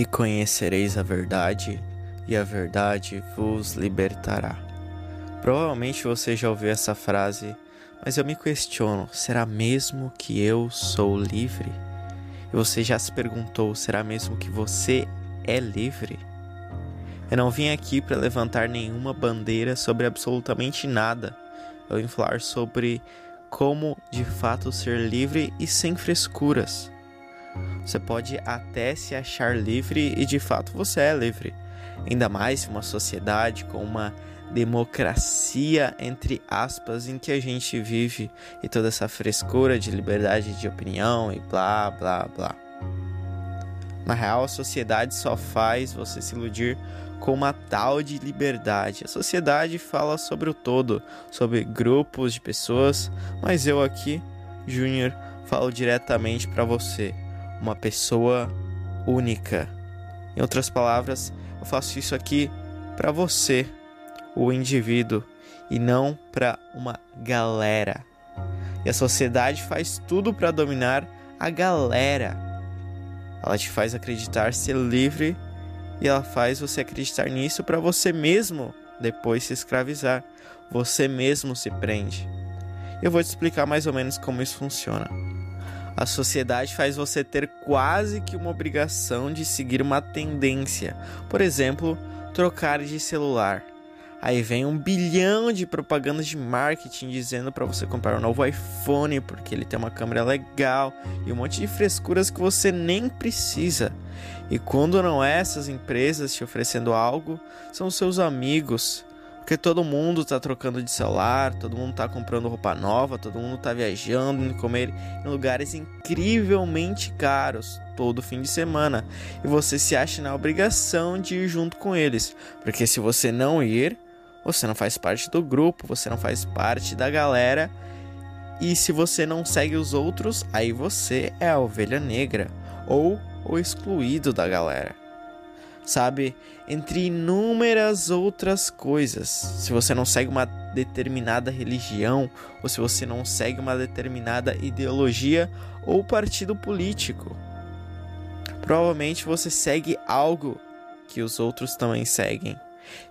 E conhecereis a verdade, e a verdade vos libertará. Provavelmente você já ouviu essa frase, mas eu me questiono: será mesmo que eu sou livre? E você já se perguntou: será mesmo que você é livre? Eu não vim aqui para levantar nenhuma bandeira sobre absolutamente nada. Eu vim falar sobre como de fato ser livre e sem frescuras. Você pode até se achar livre e de fato você é livre. Ainda mais uma sociedade com uma democracia entre aspas em que a gente vive e toda essa frescura de liberdade de opinião e blá blá blá. Na real, a sociedade só faz você se iludir com uma tal de liberdade. A sociedade fala sobre o todo, sobre grupos de pessoas, mas eu aqui, Júnior, falo diretamente para você uma pessoa única. Em outras palavras, eu faço isso aqui para você, o indivíduo, e não para uma galera. E a sociedade faz tudo para dominar a galera. Ela te faz acreditar ser livre e ela faz você acreditar nisso para você mesmo depois se escravizar. Você mesmo se prende. Eu vou te explicar mais ou menos como isso funciona. A sociedade faz você ter quase que uma obrigação de seguir uma tendência. Por exemplo, trocar de celular. Aí vem um bilhão de propagandas de marketing dizendo para você comprar um novo iPhone porque ele tem uma câmera legal e um monte de frescuras que você nem precisa. E quando não é essas empresas te oferecendo algo, são seus amigos, porque todo mundo tá trocando de celular, todo mundo tá comprando roupa nova, todo mundo tá viajando, indo comer em lugares incrivelmente caros todo fim de semana. E você se acha na obrigação de ir junto com eles, porque se você não ir, você não faz parte do grupo, você não faz parte da galera. E se você não segue os outros, aí você é a ovelha negra ou o excluído da galera sabe? Entre inúmeras outras coisas. Se você não segue uma determinada religião, ou se você não segue uma determinada ideologia ou partido político. Provavelmente você segue algo que os outros também seguem.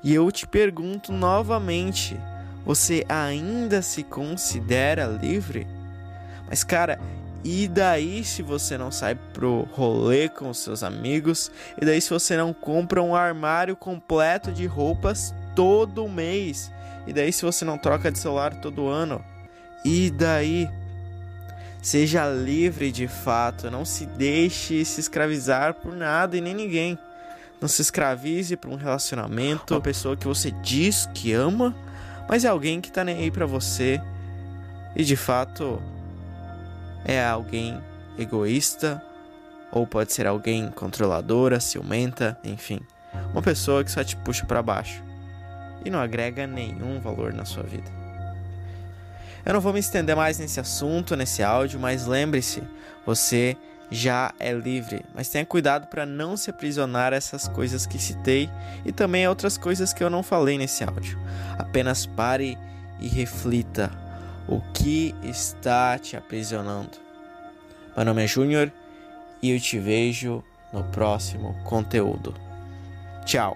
E eu te pergunto novamente: você ainda se considera livre? Mas, cara, e daí se você não sai pro rolê com seus amigos? E daí se você não compra um armário completo de roupas todo mês? E daí se você não troca de celular todo ano? E daí? Seja livre de fato, não se deixe se escravizar por nada e nem ninguém. Não se escravize por um relacionamento, uma pessoa que você diz que ama, mas é alguém que tá nem aí pra você. E de fato, é alguém egoísta ou pode ser alguém controladora, ciumenta, enfim, uma pessoa que só te puxa para baixo e não agrega nenhum valor na sua vida. Eu não vou me estender mais nesse assunto, nesse áudio, mas lembre-se, você já é livre, mas tenha cuidado para não se aprisionar a essas coisas que citei e também a outras coisas que eu não falei nesse áudio. Apenas pare e reflita o que está te aprisionando. Meu nome é Júnior e eu te vejo no próximo conteúdo. Tchau!